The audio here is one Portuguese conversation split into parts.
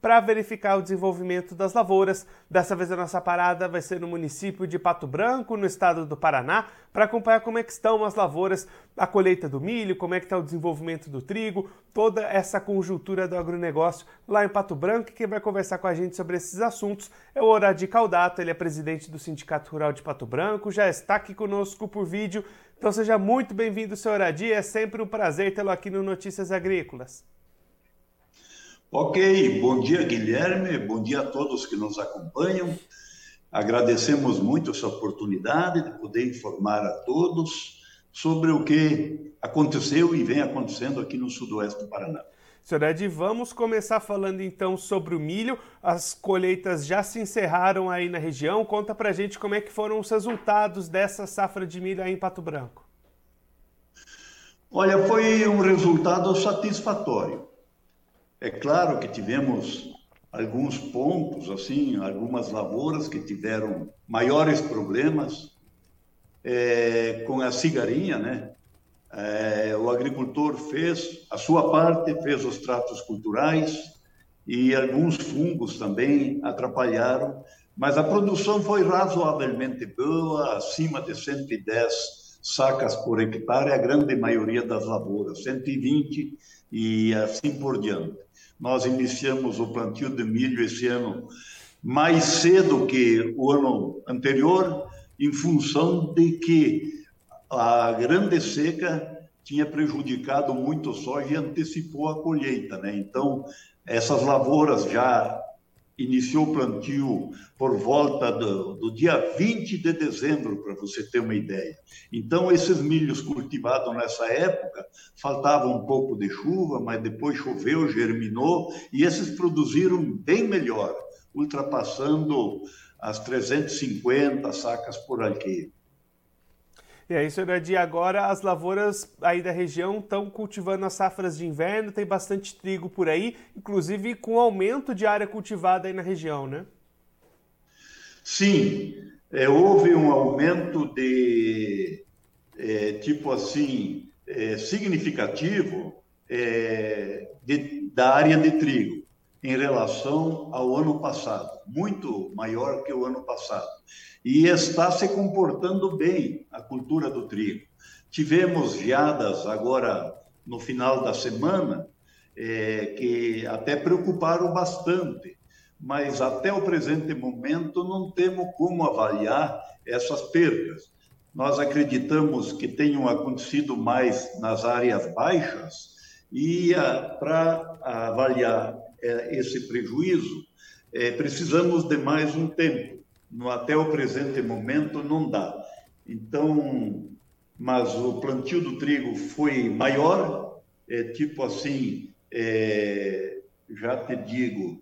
para verificar o desenvolvimento das lavouras. Dessa vez a nossa parada vai ser no município de Pato Branco, no estado do Paraná, para acompanhar como é que estão as lavouras, a colheita do milho, como é que está o desenvolvimento do trigo, toda essa conjuntura do agronegócio lá em Pato Branco. Quem vai conversar com a gente sobre esses assuntos é o Oradi Caldato, ele é presidente do Sindicato Rural de Pato Branco, já está aqui conosco por vídeo. Então seja muito bem-vindo, senhor Oradi, é sempre um prazer tê-lo aqui no Notícias Agrícolas. Ok, bom dia Guilherme, bom dia a todos que nos acompanham. Agradecemos muito essa oportunidade de poder informar a todos sobre o que aconteceu e vem acontecendo aqui no sudoeste do Paraná. Senhor Ed, vamos começar falando então sobre o milho. As colheitas já se encerraram aí na região. Conta pra gente como é que foram os resultados dessa safra de milho aí em Pato Branco. Olha, foi um resultado satisfatório. É claro que tivemos alguns pontos, assim, algumas lavouras que tiveram maiores problemas é, com a cigarinha, né? É, o agricultor fez a sua parte, fez os tratos culturais e alguns fungos também atrapalharam, mas a produção foi razoavelmente boa, acima de 110 sacas por hectare, a grande maioria das lavouras, 120 e assim por diante. Nós iniciamos o plantio de milho esse ano mais cedo que o ano anterior, em função de que a grande seca tinha prejudicado muito o soja e antecipou a colheita, né? Então, essas lavouras já iniciou o plantio por volta do, do dia 20 de dezembro, para você ter uma ideia. Então, esses milhos cultivados nessa época, faltava um pouco de chuva, mas depois choveu, germinou, e esses produziram bem melhor, ultrapassando as 350 sacas por alqueire. E aí, senhor Edi, agora as lavouras aí da região estão cultivando as safras de inverno, tem bastante trigo por aí, inclusive com aumento de área cultivada aí na região, né? Sim, é, houve um aumento de, é, tipo assim, é, significativo é, de, da área de trigo em relação ao ano passado, muito maior que o ano passado. E está se comportando bem a cultura do trigo. Tivemos geadas agora no final da semana, é, que até preocuparam bastante, mas até o presente momento não temos como avaliar essas perdas. Nós acreditamos que tenham acontecido mais nas áreas baixas e para avaliar é, esse prejuízo, é, precisamos de mais um tempo. No, até o presente momento não dá. Então, mas o plantio do trigo foi maior, é, tipo assim, é, já te digo,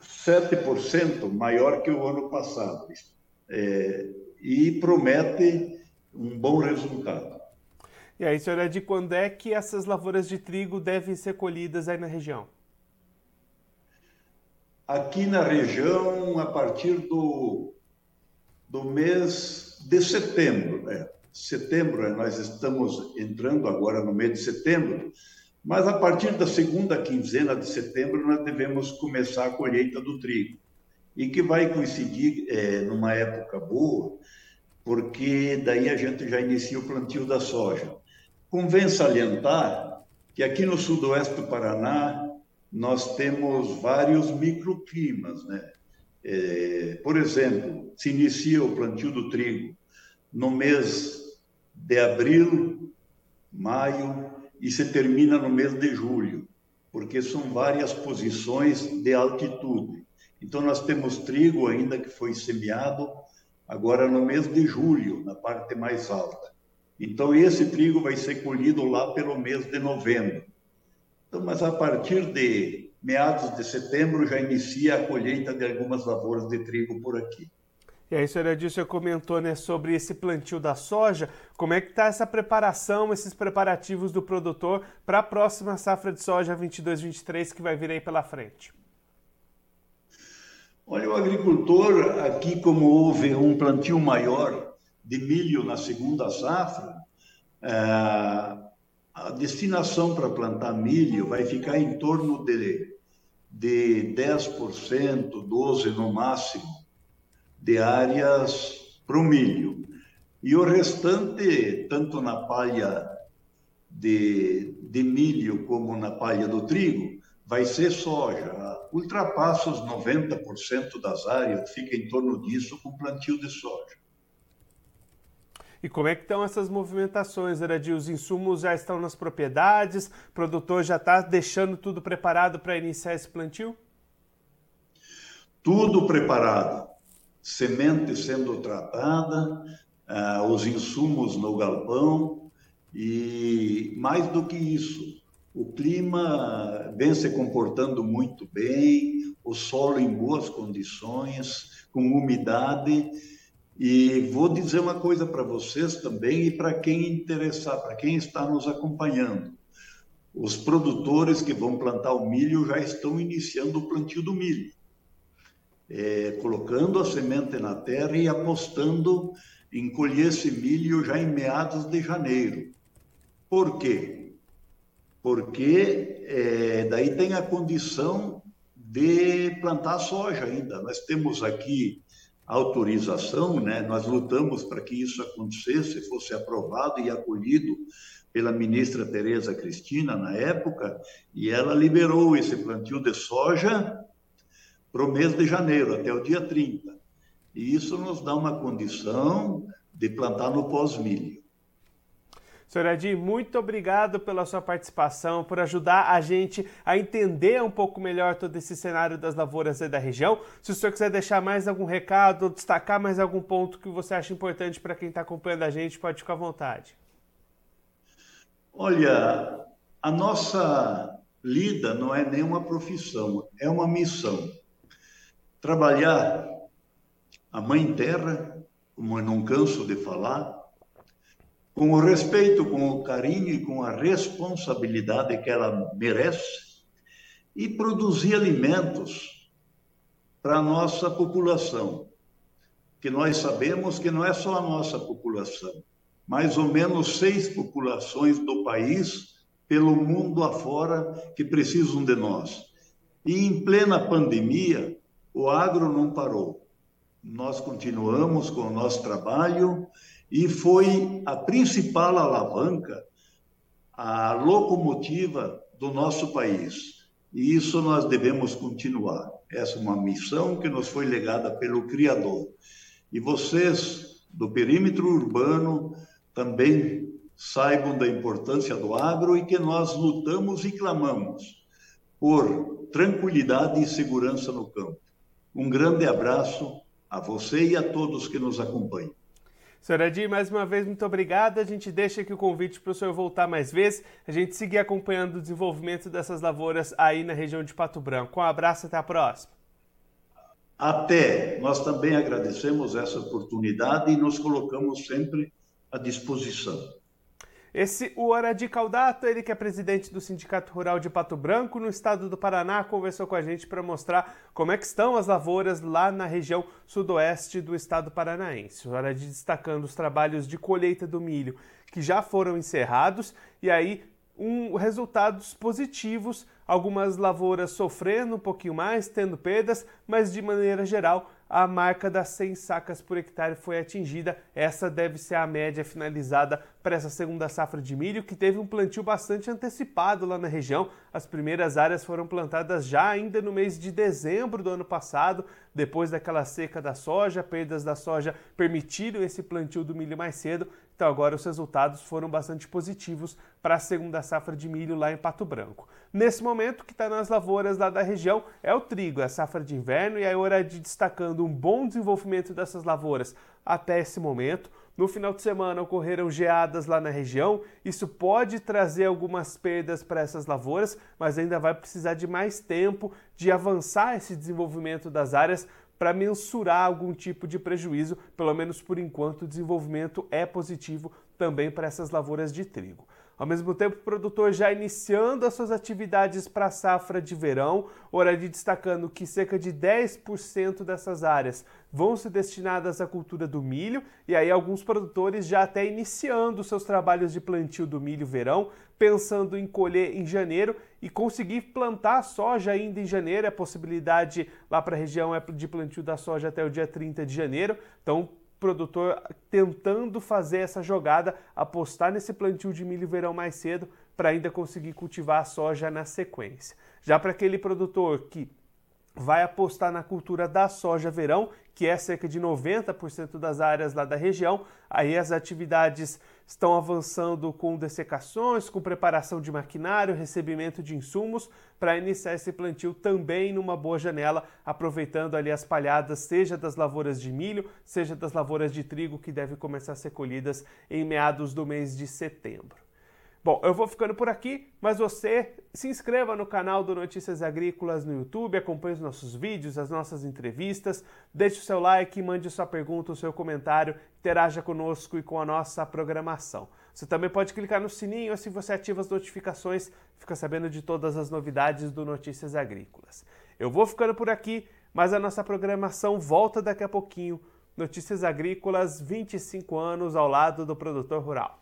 7% maior que o ano passado. É, e promete um bom resultado. E aí, senhora, de quando é que essas lavouras de trigo devem ser colhidas aí na região? Aqui na região a partir do, do mês de setembro. Né? Setembro, né? nós estamos entrando agora no mês de setembro, mas a partir da segunda quinzena de setembro nós devemos começar a colheita do trigo, e que vai coincidir é, numa época boa, porque daí a gente já inicia o plantio da soja. Convém salientar que aqui no sudoeste do Paraná nós temos vários microclimas, né? É, por exemplo, se inicia o plantio do trigo no mês de abril, maio e se termina no mês de julho, porque são várias posições de altitude. Então nós temos trigo ainda que foi semeado agora no mês de julho, na parte mais alta. Então esse trigo vai ser colhido lá pelo mês de novembro. Então, mas a partir de meados de setembro já inicia a colheita de algumas lavouras de trigo por aqui. E aí, senhor Edilson comentou né, sobre esse plantio da soja. Como é que está essa preparação, esses preparativos do produtor para a próxima safra de soja 22-23 que vai vir aí pela frente? Olha, o agricultor, aqui como houve um plantio maior de milho na segunda safra, é, a destinação para plantar milho vai ficar em torno de, de 10%, 12% no máximo, de áreas para o milho. E o restante, tanto na palha de, de milho como na palha do trigo, vai ser soja. Ultrapassa os 90% das áreas, fica em torno disso com plantio de soja. E como é que estão essas movimentações, Eradir? Os insumos já estão nas propriedades? O produtor já está deixando tudo preparado para iniciar esse plantio? Tudo preparado. Semente sendo tratada, uh, os insumos no galpão e mais do que isso, o clima vem se comportando muito bem, o solo em boas condições, com umidade. E vou dizer uma coisa para vocês também e para quem interessar, para quem está nos acompanhando. Os produtores que vão plantar o milho já estão iniciando o plantio do milho, é, colocando a semente na terra e apostando em colher esse milho já em meados de janeiro. Por quê? porque é, daí tem a condição de plantar soja ainda. Nós temos aqui autorização, né? nós lutamos para que isso acontecesse, fosse aprovado e acolhido pela ministra Tereza Cristina na época, e ela liberou esse plantio de soja para o mês de janeiro, até o dia 30. E isso nos dá uma condição de plantar no pós-milho. Senhor Adi, muito obrigado pela sua participação, por ajudar a gente a entender um pouco melhor todo esse cenário das lavouras aí da região. Se o senhor quiser deixar mais algum recado, destacar mais algum ponto que você acha importante para quem está acompanhando a gente, pode ficar à vontade. Olha, a nossa lida não é nenhuma profissão, é uma missão. Trabalhar a Mãe Terra, como eu não canso de falar, com o respeito, com o carinho e com a responsabilidade que ela merece e produzir alimentos para a nossa população, que nós sabemos que não é só a nossa população, mais ou menos seis populações do país, pelo mundo afora, que precisam de nós. E em plena pandemia, o agro não parou. Nós continuamos com o nosso trabalho e foi a principal alavanca, a locomotiva do nosso país. E isso nós devemos continuar. Essa é uma missão que nos foi legada pelo Criador. E vocês, do perímetro urbano, também saibam da importância do agro e que nós lutamos e clamamos por tranquilidade e segurança no campo. Um grande abraço a você e a todos que nos acompanham. Senhora Di, mais uma vez, muito obrigada. A gente deixa aqui o convite para o senhor voltar mais vezes, a gente seguir acompanhando o desenvolvimento dessas lavouras aí na região de Pato Branco. Um abraço, até a próxima. Até. Nós também agradecemos essa oportunidade e nos colocamos sempre à disposição. Esse, o Oradi Caldato, ele que é presidente do Sindicato Rural de Pato Branco, no estado do Paraná, conversou com a gente para mostrar como é que estão as lavouras lá na região sudoeste do estado paranaense. O Oradi destacando os trabalhos de colheita do milho que já foram encerrados e aí um, resultados positivos, algumas lavouras sofrendo um pouquinho mais, tendo perdas, mas de maneira geral a marca das 100 sacas por hectare foi atingida. Essa deve ser a média finalizada para essa segunda safra de milho, que teve um plantio bastante antecipado lá na região. As primeiras áreas foram plantadas já ainda no mês de dezembro do ano passado, depois daquela seca da soja, perdas da soja permitiram esse plantio do milho mais cedo. Então agora os resultados foram bastante positivos para a segunda safra de milho lá em Pato Branco. Nesse momento, que está nas lavouras lá da região é o trigo, é a safra de inverno, e a hora de destacando um bom desenvolvimento dessas lavouras até esse momento. No final de semana ocorreram geadas lá na região, isso pode trazer algumas perdas para essas lavouras, mas ainda vai precisar de mais tempo de avançar esse desenvolvimento das áreas para mensurar algum tipo de prejuízo, pelo menos por enquanto o desenvolvimento é positivo também para essas lavouras de trigo. Ao mesmo tempo, o produtor já iniciando as suas atividades para a safra de verão, Oradi destacando que cerca de 10% dessas áreas vão ser destinadas à cultura do milho, e aí alguns produtores já até iniciando seus trabalhos de plantio do milho verão, pensando em colher em janeiro e conseguir plantar soja ainda em janeiro. A possibilidade lá para a região é de plantio da soja até o dia 30 de janeiro. Então, produtor tentando fazer essa jogada, apostar nesse plantio de milho verão mais cedo para ainda conseguir cultivar a soja na sequência. Já para aquele produtor que vai apostar na cultura da soja verão, que é cerca de 90% das áreas lá da região. Aí as atividades estão avançando com dessecações, com preparação de maquinário, recebimento de insumos para iniciar esse plantio também numa boa janela, aproveitando ali as palhadas, seja das lavouras de milho, seja das lavouras de trigo que devem começar a ser colhidas em meados do mês de setembro. Bom, eu vou ficando por aqui, mas você se inscreva no canal do Notícias Agrícolas no YouTube, acompanhe os nossos vídeos, as nossas entrevistas, deixe o seu like, mande sua pergunta, o seu comentário, interaja conosco e com a nossa programação. Você também pode clicar no sininho, assim você ativa as notificações, fica sabendo de todas as novidades do Notícias Agrícolas. Eu vou ficando por aqui, mas a nossa programação volta daqui a pouquinho. Notícias Agrícolas, 25 anos ao lado do produtor rural.